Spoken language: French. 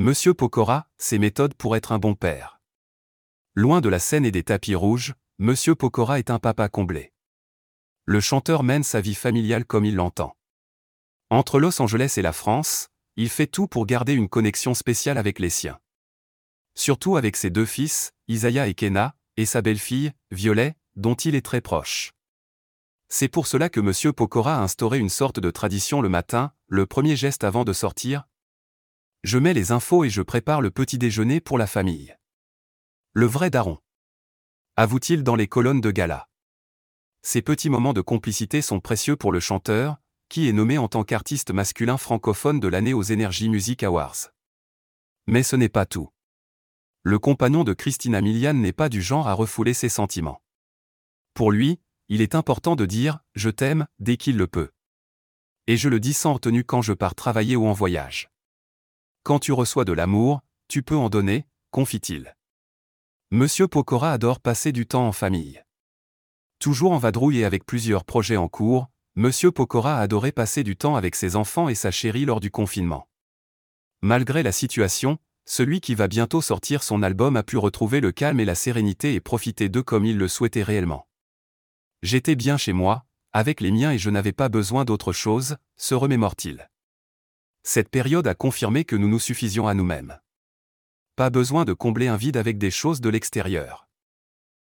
Monsieur Pokora, ses méthodes pour être un bon père. Loin de la scène et des tapis rouges, Monsieur Pokora est un papa comblé. Le chanteur mène sa vie familiale comme il l'entend. Entre Los Angeles et la France, il fait tout pour garder une connexion spéciale avec les siens. Surtout avec ses deux fils, Isaiah et Kena, et sa belle-fille, Violet, dont il est très proche. C'est pour cela que M. Pokora a instauré une sorte de tradition le matin, le premier geste avant de sortir. Je mets les infos et je prépare le petit déjeuner pour la famille. Le vrai daron. Avoue-t-il dans les colonnes de gala. Ces petits moments de complicité sont précieux pour le chanteur, qui est nommé en tant qu'artiste masculin francophone de l'année aux Energy Music Awards. Mais ce n'est pas tout. Le compagnon de Christina Milian n'est pas du genre à refouler ses sentiments. Pour lui, il est important de dire je t'aime dès qu'il le peut. Et je le dis sans retenue quand je pars travailler ou en voyage. Quand tu reçois de l'amour, tu peux en donner, confie-t-il. Monsieur Pokora adore passer du temps en famille. Toujours en vadrouille et avec plusieurs projets en cours, Monsieur Pokora a adoré passer du temps avec ses enfants et sa chérie lors du confinement. Malgré la situation, celui qui va bientôt sortir son album a pu retrouver le calme et la sérénité et profiter d'eux comme il le souhaitait réellement. J'étais bien chez moi, avec les miens et je n'avais pas besoin d'autre chose, se remémore-t-il. Cette période a confirmé que nous nous suffisions à nous-mêmes. Pas besoin de combler un vide avec des choses de l'extérieur.